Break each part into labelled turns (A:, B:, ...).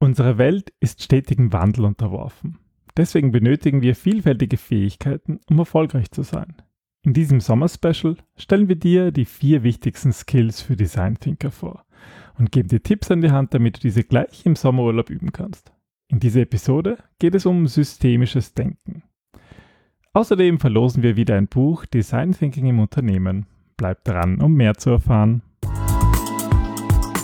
A: Unsere Welt ist stetigem Wandel unterworfen. Deswegen benötigen wir vielfältige Fähigkeiten, um erfolgreich zu sein. In diesem Sommer-Special stellen wir dir die vier wichtigsten Skills für Design Thinker vor und geben dir Tipps an die Hand, damit du diese gleich im Sommerurlaub üben kannst. In dieser Episode geht es um systemisches Denken. Außerdem verlosen wir wieder ein Buch Design Thinking im Unternehmen. Bleib dran, um mehr zu erfahren.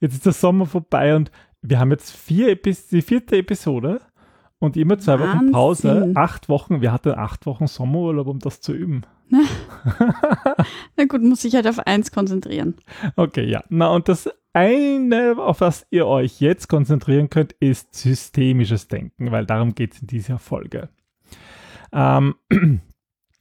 A: Jetzt ist der Sommer vorbei und wir haben jetzt vier Epis die vierte Episode und immer zwei
B: Wahnsinn.
A: Wochen Pause, acht Wochen. Wir hatten acht Wochen Sommerurlaub, um das zu üben.
B: Na gut, muss ich halt auf eins konzentrieren.
A: Okay, ja. Na und das eine, auf was ihr euch jetzt konzentrieren könnt, ist systemisches Denken, weil darum geht es in dieser Folge. Ähm,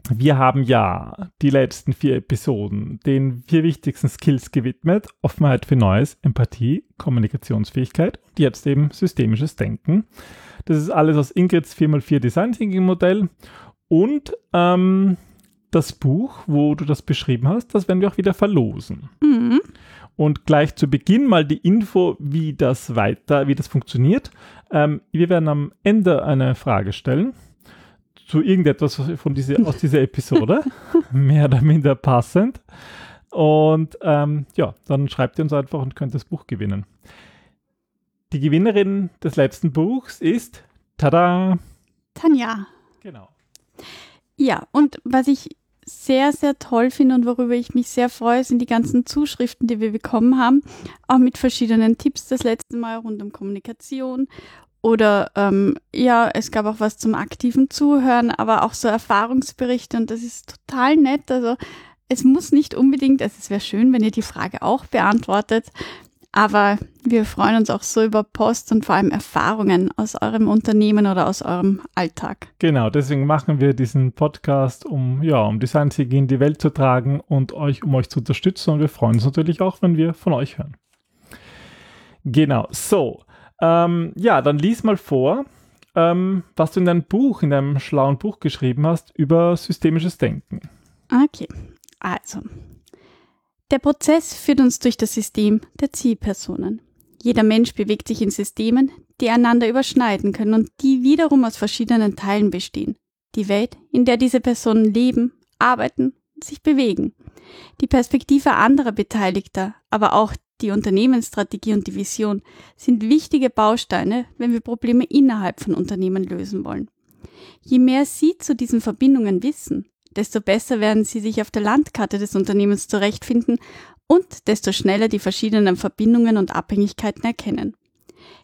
A: wir haben ja die letzten vier Episoden den vier wichtigsten Skills gewidmet. Offenheit für Neues, Empathie, Kommunikationsfähigkeit und jetzt eben systemisches Denken. Das ist alles aus Ingrids 4x4 Design Thinking Modell und ähm, das Buch, wo du das beschrieben hast, das werden wir auch wieder verlosen.
B: Mhm.
A: Und gleich zu Beginn mal die Info, wie das weiter, wie das funktioniert. Ähm, wir werden am Ende eine Frage stellen zu irgendetwas von diese, aus dieser Episode, mehr oder minder passend. Und ähm, ja, dann schreibt ihr uns einfach und könnt das Buch gewinnen. Die Gewinnerin des letzten Buchs ist, tada!
B: Tanja.
A: Genau.
B: Ja, und was ich sehr, sehr toll finde und worüber ich mich sehr freue, sind die ganzen Zuschriften, die wir bekommen haben, auch mit verschiedenen Tipps das letzte Mal rund um Kommunikation. Oder ähm, ja, es gab auch was zum aktiven Zuhören, aber auch so Erfahrungsberichte und das ist total nett. Also es muss nicht unbedingt, also es wäre schön, wenn ihr die Frage auch beantwortet, aber wir freuen uns auch so über Post und vor allem Erfahrungen aus eurem Unternehmen oder aus eurem Alltag.
A: Genau, deswegen machen wir diesen Podcast, um ja, um Design Thinking in die Welt zu tragen und euch, um euch zu unterstützen. Und wir freuen uns natürlich auch, wenn wir von euch hören. Genau, so. Ähm, ja, dann lies mal vor, ähm, was du in deinem Buch, in deinem schlauen Buch geschrieben hast über systemisches Denken.
B: Okay, also. Der Prozess führt uns durch das System der Zielpersonen. Jeder Mensch bewegt sich in Systemen, die einander überschneiden können und die wiederum aus verschiedenen Teilen bestehen. Die Welt, in der diese Personen leben, arbeiten, sich bewegen. Die Perspektive anderer Beteiligter, aber auch die Unternehmensstrategie und die Vision sind wichtige Bausteine, wenn wir Probleme innerhalb von Unternehmen lösen wollen. Je mehr Sie zu diesen Verbindungen wissen, desto besser werden Sie sich auf der Landkarte des Unternehmens zurechtfinden und desto schneller die verschiedenen Verbindungen und Abhängigkeiten erkennen.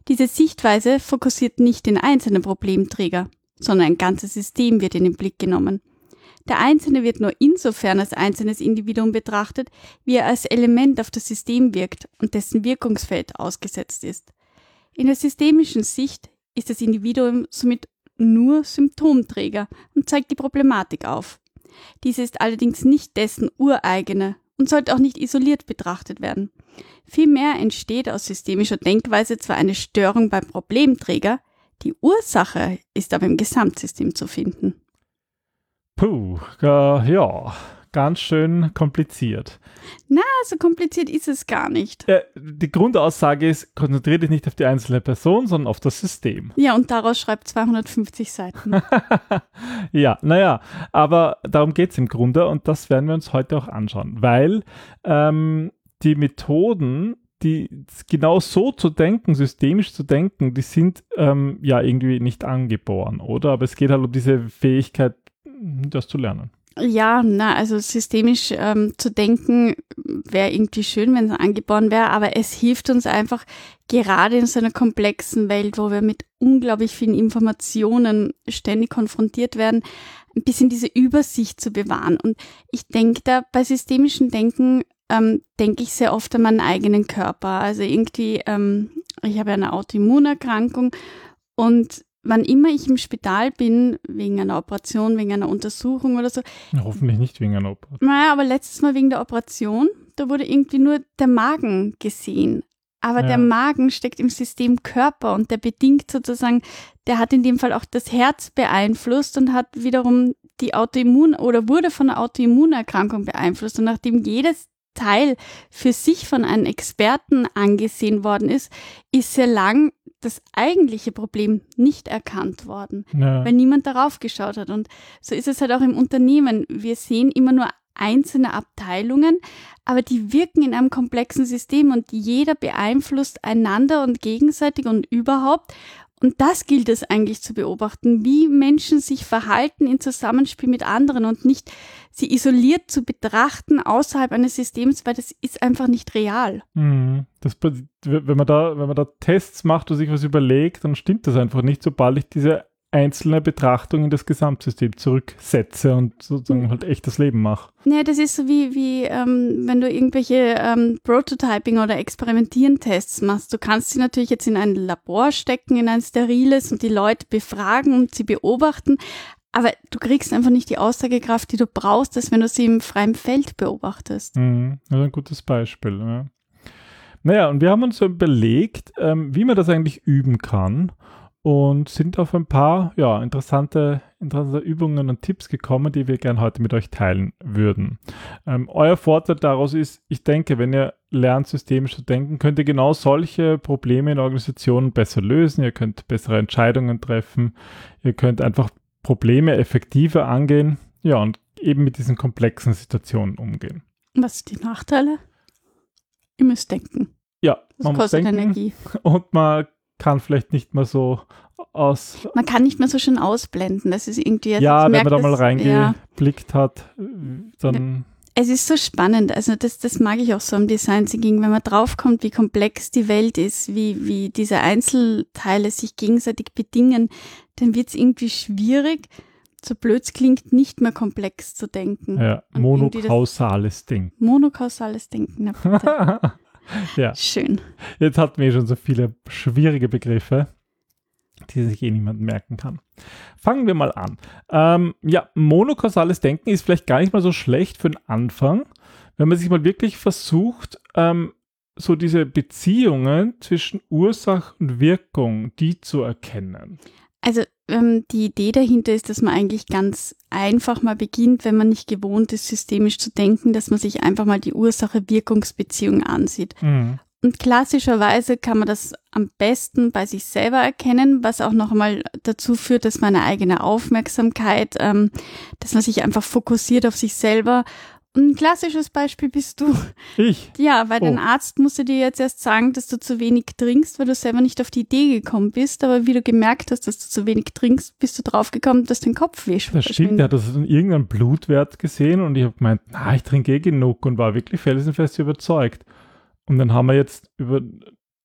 B: Diese Sichtweise fokussiert nicht den einzelnen Problemträger, sondern ein ganzes System wird in den Blick genommen. Der Einzelne wird nur insofern als einzelnes Individuum betrachtet, wie er als Element auf das System wirkt und dessen Wirkungsfeld ausgesetzt ist. In der systemischen Sicht ist das Individuum somit nur Symptomträger und zeigt die Problematik auf. Diese ist allerdings nicht dessen ureigene und sollte auch nicht isoliert betrachtet werden. Vielmehr entsteht aus systemischer Denkweise zwar eine Störung beim Problemträger, die Ursache ist aber im Gesamtsystem zu finden.
A: Puh, äh, ja, ganz schön kompliziert.
B: Na, so kompliziert ist es gar nicht.
A: Äh, die Grundaussage ist, konzentriere dich nicht auf die einzelne Person, sondern auf das System.
B: Ja, und daraus schreibt 250 Seiten.
A: ja, naja, aber darum geht es im Grunde und das werden wir uns heute auch anschauen, weil ähm, die Methoden, die genau so zu denken, systemisch zu denken, die sind ähm, ja irgendwie nicht angeboren, oder? Aber es geht halt um diese Fähigkeit, das zu lernen.
B: Ja, na, also systemisch ähm, zu denken wäre irgendwie schön, wenn es angeboren wäre, aber es hilft uns einfach gerade in so einer komplexen Welt, wo wir mit unglaublich vielen Informationen ständig konfrontiert werden, ein bisschen diese Übersicht zu bewahren. Und ich denke da bei systemischem Denken ähm, denke ich sehr oft an meinen eigenen Körper. Also irgendwie, ähm, ich habe eine Autoimmunerkrankung Und wann immer ich im Spital bin, wegen einer Operation, wegen einer Untersuchung oder so.
A: Ja, hoffentlich nicht wegen einer Operation.
B: Naja, aber letztes Mal wegen der Operation, da wurde irgendwie nur der Magen gesehen. Aber
A: Ja.
B: der Magen steckt im System Körper und der bedingt sozusagen, der hat in dem Fall auch das Herz beeinflusst und hat wiederum die Autoimmun oder wurde von der Autoimmunerkrankung beeinflusst. Und nachdem jedes Teil für sich von einem Experten angesehen worden ist, ist sehr lang das eigentliche Problem nicht erkannt worden
A: Ja.
B: weil niemand darauf geschaut hat. Und so ist es halt auch im Unternehmen. Wir sehen immer nur einzelne Abteilungen, aber die wirken in einem komplexen System und jeder beeinflusst einander und gegenseitig und überhaupt. Und das gilt es eigentlich zu beobachten, wie Menschen sich verhalten in Zusammenspiel mit anderen und nicht sie isoliert zu betrachten außerhalb eines Systems, weil das ist einfach nicht real.
A: Mhm. Das, wenn, man da, wenn man da Tests macht und sich was überlegt, dann stimmt das einfach nicht, sobald ich diese einzelne Betrachtung in das Gesamtsystem zurücksetze und sozusagen halt echtes Leben mache.
B: Ja, das ist so wie, wie ähm, wenn du irgendwelche ähm, Prototyping oder Experimentieren-Tests machst. Du kannst sie natürlich jetzt in ein Labor stecken, in ein steriles und die Leute befragen und sie beobachten, aber du kriegst einfach nicht die Aussagekraft, die du brauchst, als wenn du sie im freien Feld beobachtest.
A: Mhm. Das ist ein gutes Beispiel. Ja. Naja, und wir haben uns überlegt, ähm, wie man das eigentlich üben kann und sind auf ein paar ja, interessante, interessante Übungen und Tipps gekommen, die wir gerne heute mit euch teilen würden. Ähm, euer Vorteil daraus ist, ich denke, wenn ihr lernt, systemisch zu denken, könnt ihr genau solche Probleme in Organisationen besser lösen, ihr könnt bessere Entscheidungen treffen, ihr könnt einfach Probleme effektiver angehen, ja, und eben mit diesen komplexen Situationen umgehen.
B: Was sind die Nachteile? Ihr müsst denken.
A: Ja,
B: Das
A: man muss
B: kostet
A: denken
B: Energie.
A: und man kann vielleicht nicht mehr so aus.
B: Man kann nicht mehr so schön ausblenden. Das ist irgendwie. also
A: ja, wenn
B: merk
A: man da mal
B: das- ja.
A: reingeblickt hat, dann.
B: Es ist so spannend, also das, das mag ich auch so am Design Thinking, wenn man draufkommt, wie komplex die Welt ist, wie, wie diese Einzelteile sich gegenseitig bedingen, dann wird es irgendwie schwierig, so blöd es klingt, nicht mehr komplex zu denken.
A: Ja,
B: Und
A: monokausales Ding.
B: Monokausales Denken,
A: ja,
B: schön.
A: jetzt hatten wir schon so viele schwierige Begriffe, die sich eh niemand merken kann. Fangen wir mal an. Ähm, ja, monokausales Denken ist vielleicht gar nicht mal so schlecht für den Anfang, wenn man sich mal wirklich versucht, ähm, so diese Beziehungen zwischen Ursache und Wirkung, die zu erkennen.
B: Also ähm, die Idee dahinter ist, dass man eigentlich ganz einfach mal beginnt, wenn man nicht gewohnt ist, systemisch zu denken, dass man sich einfach mal die Ursache-Wirkungsbeziehung ansieht.
A: Mhm.
B: Und klassischerweise kann man das am besten bei sich selber erkennen, was auch noch einmal dazu führt, dass man eine eigene Aufmerksamkeit, ähm, dass man sich einfach fokussiert auf sich selber. Ein klassisches Beispiel bist du.
A: Ich.
B: Ja, weil
A: Oh.
B: dein Arzt musste dir jetzt erst sagen, dass du zu wenig trinkst, weil du selber nicht auf die Idee gekommen bist. Aber wie du gemerkt hast, dass du zu wenig trinkst, bist du draufgekommen, dass dein Kopf weh
A: Das stimmt, der hat das in irgendeinem Blutwert gesehen und ich habe gemeint, na, ich trinke eh genug und war wirklich felsenfest überzeugt. Und dann haben wir jetzt über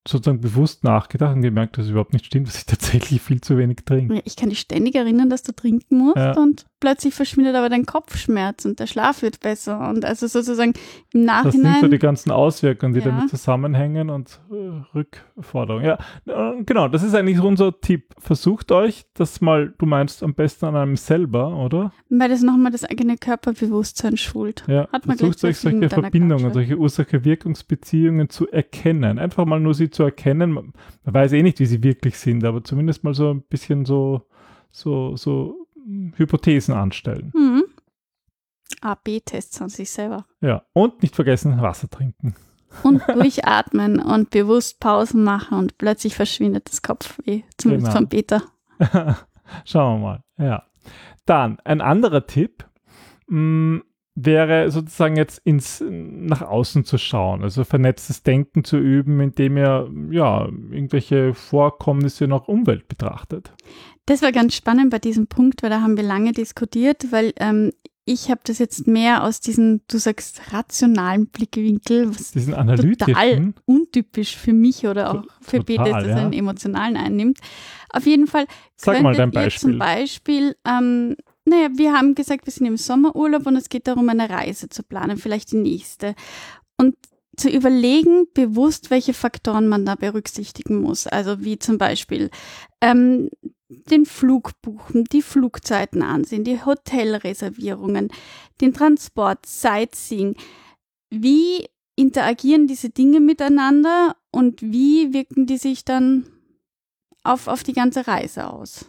A: sozusagen bewusst nachgedacht und gemerkt, dass es überhaupt nicht stimmt, dass ich tatsächlich viel zu wenig trinke.
B: Ich kann dich ständig erinnern, dass du trinken musst
A: Ja.
B: und plötzlich verschwindet aber dein Kopfschmerz und der Schlaf wird besser. Und also sozusagen im
A: Das sind
B: Nachhinein.
A: so die ganzen Auswirkungen, die
B: Ja.
A: damit zusammenhängen und äh, Rückforderungen. Ja, äh, genau, das ist eigentlich unser Tipp. Versucht euch das mal, du meinst am besten an einem selber, oder?
B: weil das nochmal das eigene Körperbewusstsein schult.
A: Ja,
B: Hat man
A: versucht euch solche Verbindungen, solche Ursache-Wirkungsbeziehungen zu erkennen. Einfach mal nur sie zu erkennen. Man weiß eh nicht, wie sie wirklich sind, aber zumindest mal so ein bisschen so, so, so Hypothesen anstellen.
B: Mhm. A-B-Tests an sich selber.
A: Ja, und nicht vergessen, Wasser trinken.
B: Und durchatmen und bewusst Pausen machen und plötzlich verschwindet das Kopfweh. Zumindest
A: Genau.
B: von Peter.
A: Schauen wir mal. Ja. Dann ein anderer Tipp mh, wäre sozusagen jetzt ins nach außen zu schauen, also vernetztes Denken zu üben, indem ihr ja irgendwelche Vorkommnisse der Umwelt betrachtet.
B: Das war ganz spannend bei diesem Punkt, weil da haben wir lange diskutiert, weil ähm, ich habe das jetzt mehr aus diesem, du sagst, rationalen Blickwinkel, was
A: Diesen
B: total untypisch für mich oder auch für
A: Total,
B: Peter ist, dass
A: ja.
B: er einen emotionalen einnimmt. Auf jeden Fall
A: Sag mal dein Beispiel.
B: zum Beispiel, ähm, naja, wir haben gesagt, wir sind im Sommerurlaub und es geht darum, eine Reise zu planen, vielleicht die nächste. Und zu überlegen, bewusst, welche Faktoren man da berücksichtigen muss. Also wie zum Beispiel ähm, den Flug buchen, die Flugzeiten ansehen, die Hotelreservierungen, den Transport, Sightseeing. Wie interagieren diese Dinge miteinander und wie wirken die sich dann auf, auf die ganze Reise aus?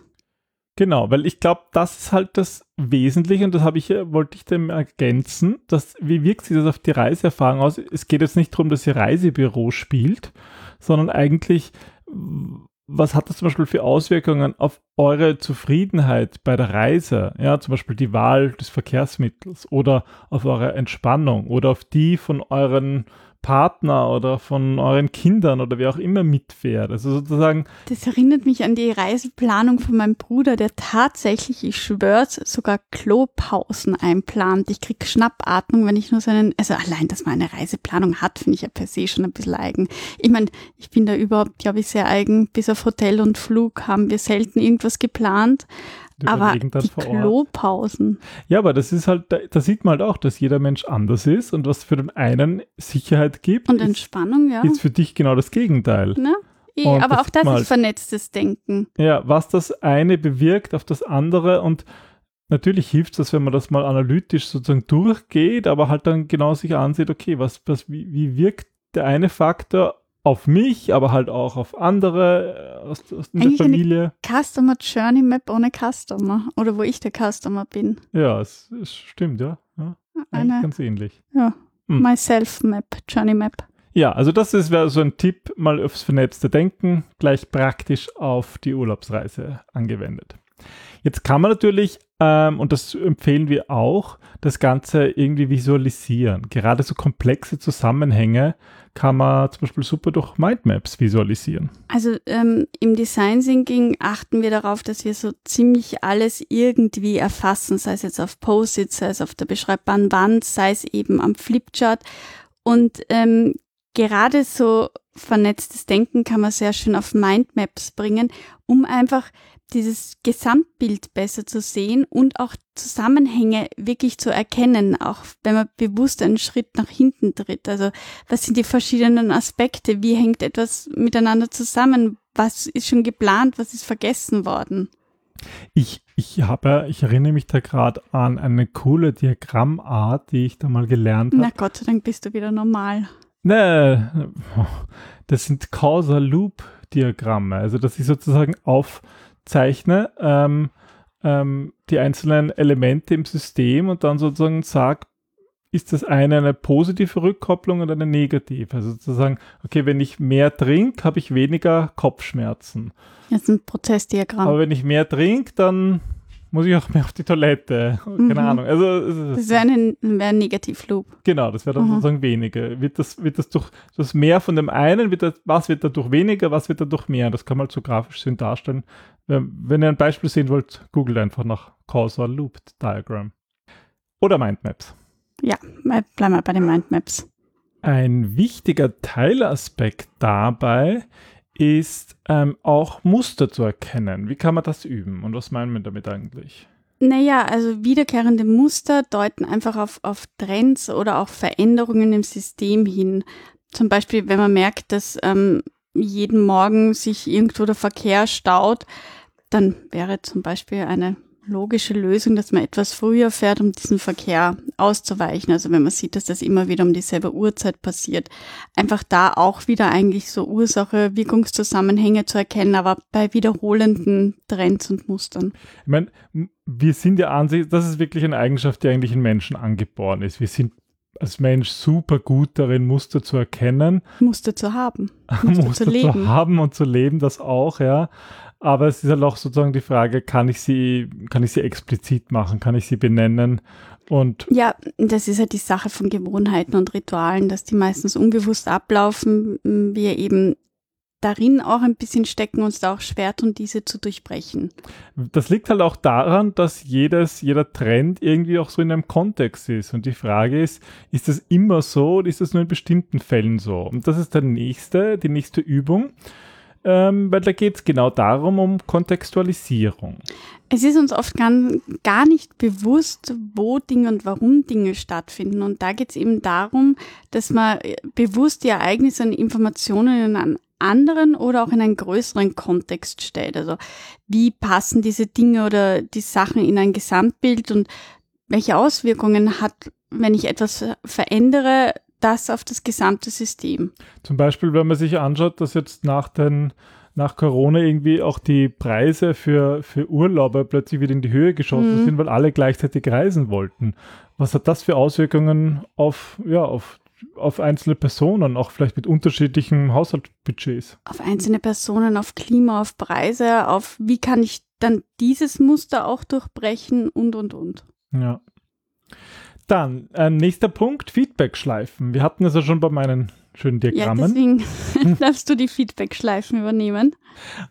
A: Genau, weil ich glaube, das ist halt das Wesentliche und das habe ich, wollte ich dem ergänzen, dass, wie wirkt sich das auf die Reiseerfahrung aus? Es geht jetzt nicht darum, dass ihr Reisebüro spielt, sondern eigentlich, was hat das zum Beispiel für Auswirkungen auf eure Zufriedenheit bei der Reise? Ja, zum Beispiel die Wahl des Verkehrsmittels oder auf eure Entspannung oder auf die von euren Partner oder von euren Kindern oder wer auch immer mitfährt. Also sozusagen.
B: Das erinnert mich an die Reiseplanung von meinem Bruder, der tatsächlich, ich schwör's, sogar Klopausen einplant. Ich krieg Schnappatmung, wenn ich nur seinen, also allein, dass man eine Reiseplanung hat, finde ich ja per se schon ein bisschen eigen. Ich meine, ich bin da überhaupt, glaube ich, sehr eigen. Bis auf Hotel und Flug haben wir selten irgendwas geplant. Die aber die Klopausen.
A: Ja, aber das ist halt, da, da, sieht man halt auch, dass jeder Mensch anders ist und was für den einen Sicherheit gibt.
B: Und Entspannung,
A: ist,
B: ja.
A: Ist für dich genau das Gegenteil.
B: Ne? Eh, aber das auch das ist halt, vernetztes Denken.
A: Ja, was das eine bewirkt auf das andere und natürlich hilft es, wenn man das mal analytisch sozusagen durchgeht, aber halt dann genau sich ansieht, okay, was, was, wie, wie wirkt der eine Faktor auf mich, aber halt auch auf andere äh, aus, aus der Eigentlich Familie.
B: Eine Customer Journey Map ohne Customer oder wo ich der Customer bin.
A: Ja, es, es stimmt, ja. ja eine, ganz ähnlich.
B: Ja, hm. Myself Map, Journey Map.
A: Ja, also das wäre so ein Tipp, mal aufs vernetzte Denken, gleich praktisch auf die Urlaubsreise angewendet. Jetzt kann man natürlich, ähm, und das empfehlen wir auch, das Ganze irgendwie visualisieren. Gerade so komplexe Zusammenhänge kann man zum Beispiel super durch Mindmaps visualisieren.
B: Also ähm, im Design Thinking achten wir darauf, dass wir so ziemlich alles irgendwie erfassen, sei es jetzt auf Post-its, sei es auf der beschreibbaren Wand, sei es eben am Flipchart. Und ähm, gerade so vernetztes Denken kann man sehr schön auf Mindmaps bringen, um einfach dieses Gesamtbild besser zu sehen und auch Zusammenhänge wirklich zu erkennen, auch wenn man bewusst einen Schritt nach hinten tritt. Also was sind die verschiedenen Aspekte? Wie hängt etwas miteinander zusammen? Was ist schon geplant? Was ist vergessen worden?
A: Ich, ich habe, ich erinnere mich da gerade an eine coole Diagrammart, die ich da mal gelernt habe.
B: Na Gott sei Dank bist du wieder normal.
A: Nee, das sind Causal Loop Diagramme. Also, dass ich sozusagen auf zeichne ähm, ähm, die einzelnen Elemente im System und dann sozusagen sage, ist das eine eine positive Rückkopplung oder eine negative? Also sozusagen, okay, wenn ich mehr trinke, habe ich weniger Kopfschmerzen.
B: Das ist ein Prozessdiagramm.
A: Aber wenn ich mehr trinke, dann muss ich auch mehr auf die Toilette. Keine mhm. Ahnung. Also,
B: das wäre ein, wär ein Negativloop.
A: Genau, das wäre dann mhm. sozusagen weniger. Wird das, wird das durch das mehr von dem einen, wird das, was wird dadurch weniger, was wird dadurch mehr? Das kann man halt so grafisch schön darstellen. Wenn ihr ein Beispiel sehen wollt, googelt einfach nach Causal Loop Diagram. Oder Mindmaps.
B: Ja, bleiben wir bei den Mindmaps.
A: Ein wichtiger Teilaspekt dabei ist ähm, auch Muster zu erkennen. Wie kann man das üben und was meinen wir damit eigentlich?
B: Naja, also wiederkehrende Muster deuten einfach auf, auf Trends oder auch Veränderungen im System hin. Zum Beispiel, wenn man merkt, dass ähm, jeden Morgen sich irgendwo der Verkehr staut, dann wäre zum Beispiel eine logische Lösung, dass man etwas früher fährt, um diesen Verkehr auszuweichen. Also wenn man sieht, dass das immer wieder um dieselbe Uhrzeit passiert. Einfach da auch wieder eigentlich so Ursache, Wirkungszusammenhänge zu erkennen, aber bei wiederholenden Trends und Mustern.
A: Ich meine, wir sind ja an sich, das ist wirklich eine Eigenschaft, die eigentlich in Menschen angeboren ist. Wir sind als Mensch super gut darin, Muster zu erkennen.
B: Muster zu haben. Muster,
A: Muster zu, leben. zu haben und zu leben, das auch, ja. Aber es ist halt auch sozusagen die Frage, kann ich sie, kann ich sie explizit machen, kann ich sie benennen? Und
B: ja, das ist halt die Sache von Gewohnheiten und Ritualen, dass die meistens unbewusst ablaufen, wir eben darin auch ein bisschen stecken, uns da auch schwer tun, diese zu durchbrechen.
A: Das liegt halt auch daran, dass jedes, jeder Trend irgendwie auch so in einem Kontext ist. Und die Frage ist, ist das immer so oder ist das nur in bestimmten Fällen so? Und das ist der nächste, die nächste Übung ähm, weil da geht es genau darum, um Kontextualisierung.
B: Es ist uns oft gar, gar nicht bewusst, wo Dinge und warum Dinge stattfinden. Und da geht es eben darum, dass man äh, bewusst die Ereignisse und Informationen in einen anderen oder auch in einen größeren Kontext stellt. Also wie passen diese Dinge oder die Sachen in ein Gesamtbild und welche Auswirkungen hat, wenn ich etwas verändere, das auf das gesamte System.
A: Zum Beispiel, wenn man sich anschaut, dass jetzt nach den nach Corona irgendwie auch die Preise für, für Urlauber plötzlich wieder in die Höhe geschossen mhm. sind, weil alle gleichzeitig reisen wollten. Was hat das für Auswirkungen auf, ja, auf, auf einzelne Personen, auch vielleicht mit unterschiedlichen Haushaltsbudgets?
B: Auf einzelne Personen, auf Klima, auf Preise, auf wie kann ich dann dieses Muster auch durchbrechen und, und, und.
A: Ja. Dann, äh, nächster Punkt, Feedback-Schleifen. Wir hatten das ja schon bei meinen schönen Diagrammen. Ja,
B: deswegen darfst du die Feedback-Schleifen übernehmen.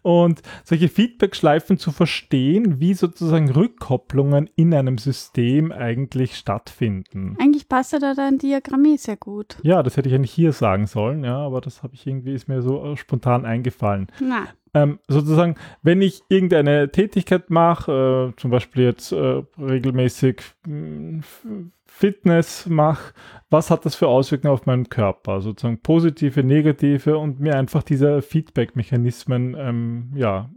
A: Und solche Feedback-Schleifen zu verstehen, wie sozusagen Rückkopplungen in einem System eigentlich stattfinden.
B: Eigentlich passt ja da dein Diagramm eh sehr gut.
A: Ja, das hätte ich eigentlich hier sagen sollen, ja, aber das habe ich irgendwie, ist mir so äh, spontan eingefallen.
B: Na.
A: Ähm, sozusagen, wenn ich irgendeine Tätigkeit mache, äh, zum Beispiel jetzt äh, regelmäßig hm, Fitness mache, was hat das für Auswirkungen auf meinen Körper? Sozusagen positive, negative und mir einfach diese Feedback-Mechanismen, ähm, ja.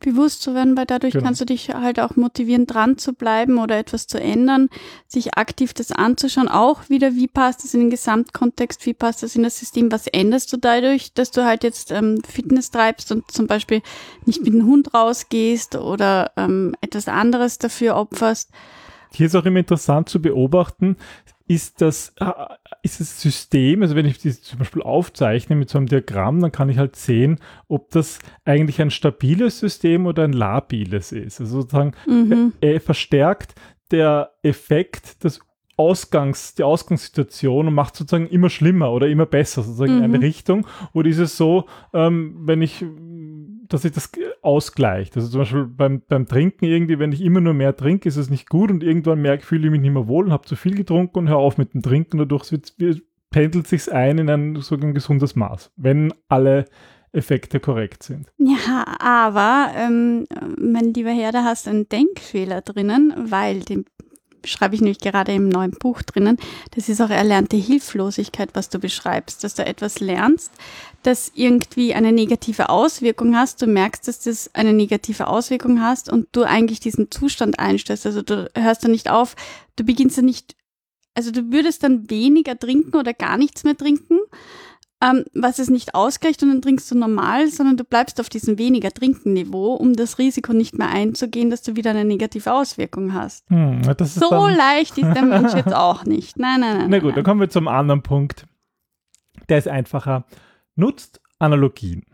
B: Bewusst zu werden, weil dadurch genau. kannst du dich halt auch motivieren, dran zu bleiben oder etwas zu ändern, sich aktiv das anzuschauen. Auch wieder, wie passt das in den Gesamtkontext, wie passt das in das System, was änderst du dadurch, dass du halt jetzt ähm, Fitness treibst und zum Beispiel nicht mit dem Hund rausgehst oder ähm, etwas anderes dafür opferst.
A: Hier ist auch immer interessant zu beobachten, ist das, äh, ist das System, also wenn ich das zum Beispiel aufzeichne mit so einem Diagramm, dann kann ich halt sehen, ob das eigentlich ein stabiles System oder ein labiles ist. Also sozusagen mhm. er verstärkt der Effekt des Ausgangs, die Ausgangssituation und macht sozusagen immer schlimmer oder immer besser, sozusagen mhm. in eine mhm. Richtung. Oder ist es so, ähm, wenn ich dass sich das ausgleicht. Also zum Beispiel beim, beim Trinken irgendwie, wenn ich immer nur mehr trinke, ist es nicht gut und irgendwann merke, fühle ich mich nicht mehr wohl und habe zu viel getrunken und höre auf mit dem Trinken. Dadurch wird, pendelt sich ein in ein sogar gesundes Maß, wenn alle Effekte korrekt sind.
B: Ja, aber ähm, mein lieber Herr, da hast du einen Denkfehler drinnen, weil den schreibe ich nämlich gerade im neuen Buch drinnen, das ist auch erlernte Hilflosigkeit, was du beschreibst, dass du etwas lernst, das irgendwie eine negative Auswirkung hast, du merkst, dass das eine negative Auswirkung hast und du eigentlich diesen Zustand einstellst, also du hörst dann nicht auf, du beginnst dann nicht, also du würdest dann weniger trinken oder gar nichts mehr trinken, ähm, was es nicht ausgleicht und dann trinkst du normal, sondern du bleibst auf diesem weniger Trinken-Niveau, um das Risiko nicht mehr einzugehen, dass du wieder eine negative Auswirkung hast. Hm, so leicht ist der Mensch jetzt auch nicht. Nein, nein, nein.
A: Na gut, nein. dann kommen wir zum anderen Punkt. Der ist einfacher. Nutzt Analogien.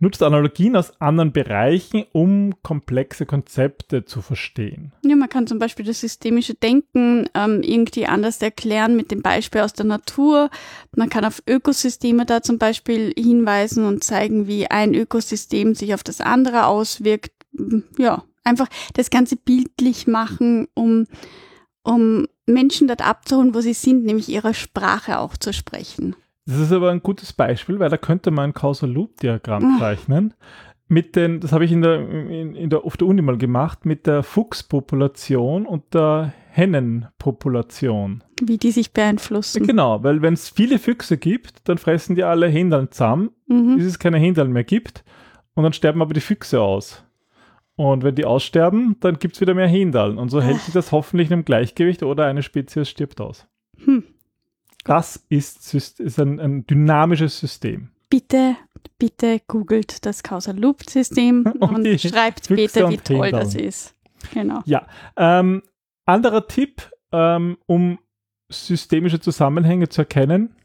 A: Nutzt Analogien aus anderen Bereichen, um komplexe Konzepte zu verstehen.
B: Ja, man kann zum Beispiel das systemische Denken ähm, irgendwie anders erklären mit dem Beispiel aus der Natur. Man kann auf Ökosysteme da zum Beispiel hinweisen und zeigen, wie ein Ökosystem sich auf das andere auswirkt. Ja, einfach das Ganze bildlich machen, um, um Menschen dort abzuholen, wo sie sind, nämlich ihre Sprache auch zu sprechen.
A: Das ist aber ein gutes Beispiel, weil da könnte man ein Causal Loop Diagramm ah. zeichnen. Mit den, das habe ich in der, in, in der, auf der Uni mal gemacht, mit der Fuchspopulation und der Hennenpopulation.
B: Wie die sich beeinflussen.
A: Genau, weil wenn es viele Füchse gibt, dann fressen die alle Händeln zusammen, mhm. bis es keine Händeln mehr gibt und dann sterben aber die Füchse aus. Und wenn die aussterben, dann gibt es wieder mehr Händeln. Und so hält sich das hoffentlich in einem Gleichgewicht oder eine Spezies stirbt aus. Hm. Das ist, ist ein, ein dynamisches System.
B: Bitte, bitte googelt das Causal Loop System und, und schreibt später, wie toll das ist. Genau.
A: Ja. Ähm, anderer Tipp, ähm, um systemische Zusammenhänge zu erkennen,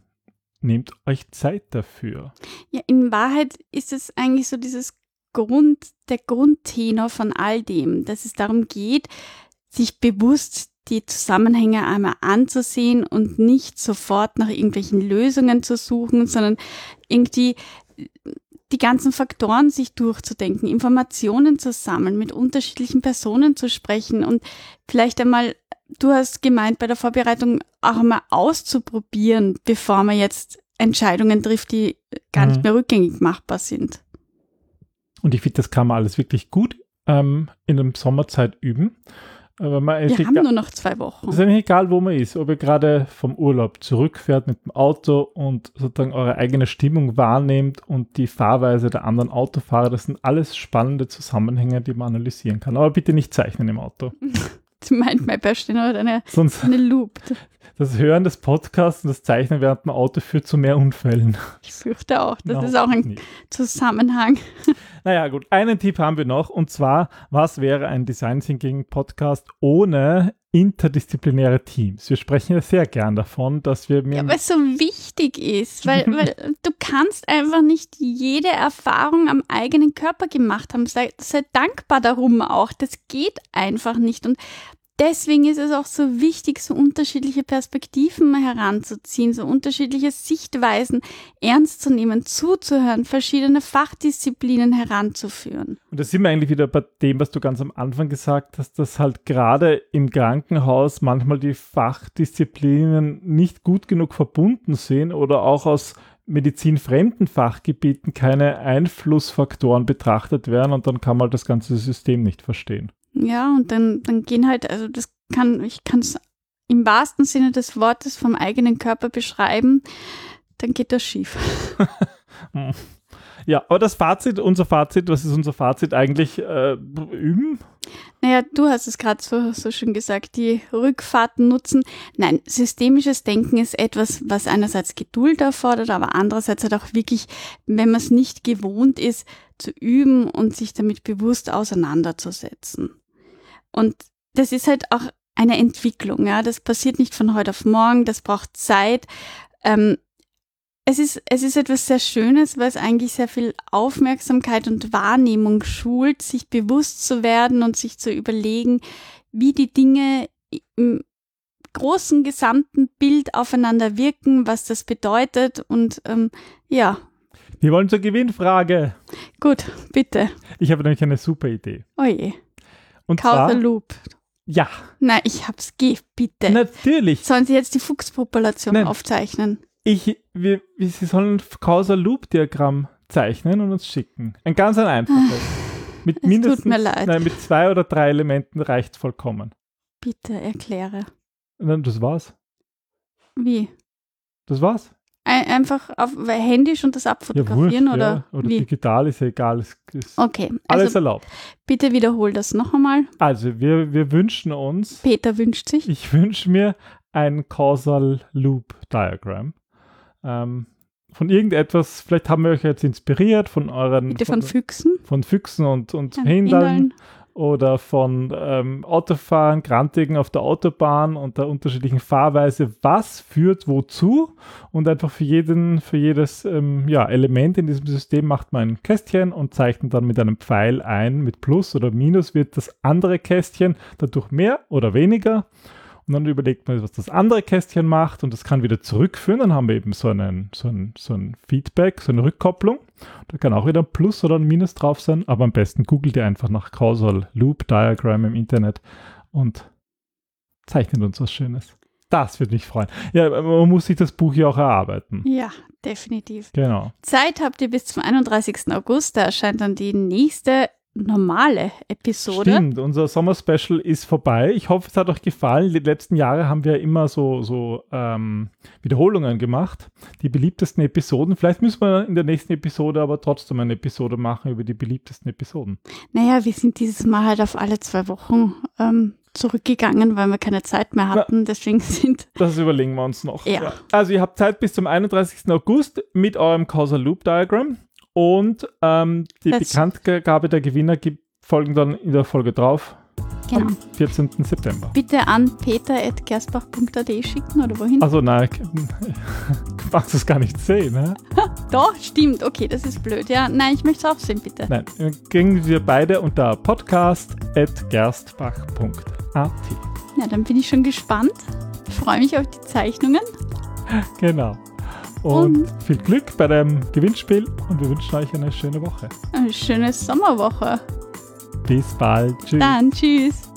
A: nehmt euch Zeit dafür.
B: Ja, in Wahrheit ist es eigentlich so dieses Grund, der Grundtenor von all dem, dass es darum geht, sich bewusst die Zusammenhänge einmal anzusehen und nicht sofort nach irgendwelchen Lösungen zu suchen, sondern irgendwie die ganzen Faktoren sich durchzudenken, Informationen zu sammeln, mit unterschiedlichen Personen zu sprechen und vielleicht einmal, du hast gemeint, bei der Vorbereitung auch einmal auszuprobieren, bevor man jetzt Entscheidungen trifft, die gar
A: Mhm.
B: nicht mehr rückgängig machbar sind.
A: Und ich finde, das kann man alles wirklich gut ähm, in der Sommerzeit üben. Aber man,
B: Wir haben nur noch zwei Wochen.
A: es ist eigentlich egal, wo man ist, ob ihr gerade vom Urlaub zurückfährt mit dem Auto und sozusagen eure eigene Stimmung wahrnehmt und die Fahrweise der anderen Autofahrer. Das sind alles spannende Zusammenhänge, die man analysieren kann. Aber bitte nicht zeichnen im Auto.
B: Meint mein Beste oder eine,
A: Sonst
B: eine Loop.
A: das Hören des Podcasts und das Zeichnen während dem Auto führt zu mehr Unfällen.
B: Ich fürchte auch. Das
A: No,
B: ist auch ein
A: nie.
B: Zusammenhang.
A: Naja, gut. Einen Tipp haben wir noch und zwar, was wäre ein Design Thinking Podcast ohne interdisziplinäre Teams? Wir sprechen ja sehr gern davon, dass wir mit
B: Ja, weil es so wichtig ist, weil, weil du kannst einfach nicht jede Erfahrung am eigenen Körper gemacht haben. Sei, sei dankbar darum auch. Das geht einfach nicht. Und deswegen ist es auch so wichtig, so unterschiedliche Perspektiven heranzuziehen, so unterschiedliche Sichtweisen ernst zu nehmen, zuzuhören, verschiedene Fachdisziplinen heranzuführen.
A: Und da sind wir eigentlich wieder bei dem, was du ganz am Anfang gesagt hast, dass halt gerade im Krankenhaus manchmal die Fachdisziplinen nicht gut genug verbunden sind oder auch aus medizinfremden Fachgebieten keine Einflussfaktoren betrachtet werden und dann kann man das ganze System nicht verstehen.
B: Ja, und dann, dann gehen halt, also das kann, ich kann es im wahrsten Sinne des Wortes vom eigenen Körper beschreiben, dann geht das schief.
A: Ja, aber das Fazit, unser Fazit, was ist unser Fazit eigentlich? Äh, üben?
B: Naja, du hast es gerade so, so schön gesagt, die Rückfahrten nutzen. Nein, systemisches Denken ist etwas, was einerseits Geduld erfordert, aber andererseits halt auch wirklich, wenn man es nicht gewohnt ist, zu üben und sich damit bewusst auseinanderzusetzen. Und das ist halt auch eine Entwicklung, ja. Das passiert nicht von heute auf morgen, das braucht Zeit. Ähm, es ist, es ist etwas sehr Schönes, weil es eigentlich sehr viel Aufmerksamkeit und Wahrnehmung schult, sich bewusst zu werden und sich zu überlegen, wie die Dinge im großen gesamten Bild aufeinander wirken, was das bedeutet und ähm, ja,
A: Wir wollen zur Gewinnfrage.
B: gut, bitte.
A: Ich habe nämlich eine super Idee.
B: Oje,
A: Und
B: Loop.
A: ja,
B: Nein, ich hab's, geh, bitte.
A: natürlich.
B: Sollen Sie jetzt die Fuchspopulation
A: Nein.
B: aufzeichnen?
A: Ich, wir, wir, Sie sollen ein Causal Loop Diagramm zeichnen und uns schicken. Ein ganz ein einfaches. Mit
B: Es tut
A: mindestens,
B: mir leid.
A: nein, mit zwei oder drei Elementen reicht vollkommen.
B: Bitte erkläre.
A: Und dann, das war's.
B: Wie?
A: Das war's.
B: Ein, einfach auf händisch und das abfotografieren
A: wurscht,
B: oder
A: ja. Oder
B: wie?
A: digital ist ja egal. Es ist
B: Okay,
A: alles
B: also
A: erlaubt.
B: bitte wiederhol das noch einmal.
A: Also, wir, wir wünschen uns,
B: Peter wünscht sich.
A: ich wünsche mir ein Causal Loop Diagram. Ähm, von irgendetwas, vielleicht haben wir euch jetzt inspiriert von euren
B: Bitte von Füchsen.
A: von Füchsen und, und
B: Ja,
A: Hindern
B: Hindern.
A: Oder von ähm, Autofahren, Grantigen auf der Autobahn und der unterschiedlichen Fahrweise, was führt wozu? Und einfach für jeden, für jedes ähm, ja, Element in diesem System macht man ein Kästchen und zeichnet dann mit einem Pfeil ein, mit Plus oder Minus wird das andere Kästchen dadurch mehr oder weniger und dann überlegt man, was das andere Kästchen macht und das kann wieder zurückführen, dann haben wir eben so, einen, so, ein, so ein Feedback, so eine Rückkopplung da kann auch wieder ein Plus oder ein Minus drauf sein, aber am besten googelt ihr einfach nach Causal Loop Diagram im Internet und zeichnet uns was Schönes. Das würde mich freuen. Ja, man muss sich das Buch ja auch erarbeiten.
B: Ja, definitiv.
A: Genau.
B: Zeit habt ihr bis zum 31. August. Da erscheint dann die nächste normale Episode.
A: Stimmt, unser Sommer-Special ist vorbei. Ich hoffe, es hat euch gefallen. Die letzten Jahre haben wir immer so, so ähm, Wiederholungen gemacht. Die beliebtesten Episoden. Vielleicht müssen wir in der nächsten Episode aber trotzdem eine Episode machen über die beliebtesten Episoden.
B: Naja, wir sind dieses Mal halt auf alle zwei Wochen ähm, zurückgegangen, weil wir keine Zeit mehr hatten. Deswegen sind
A: Das überlegen wir uns noch.
B: Ja.
A: Also ihr habt Zeit bis zum 31. August mit eurem Causal Loop Diagram und ähm, die
B: Das-
A: Bekanntgabe der Gewinner gibt, folgen dann in der Folge drauf
B: genau.
A: am 14. September.
B: Bitte an peter.gersbach.at schicken oder wohin?
A: Also nein, du magst es gar nicht sehen, ne?
B: Doch, stimmt. Okay, das ist blöd. Ja, nein, ich möchte es auch sehen, bitte.
A: Nein, kriegen wir beide unter podcast.gerstbach.at.
B: Ja, dann bin ich schon gespannt. Freue mich auf die Zeichnungen.
A: Genau.
B: Und,
A: viel Glück bei dem Gewinnspiel und wir wünschen euch eine schöne Woche.
B: Eine schöne Sommerwoche.
A: Bis bald. Tschüss.
B: Dann, tschüss.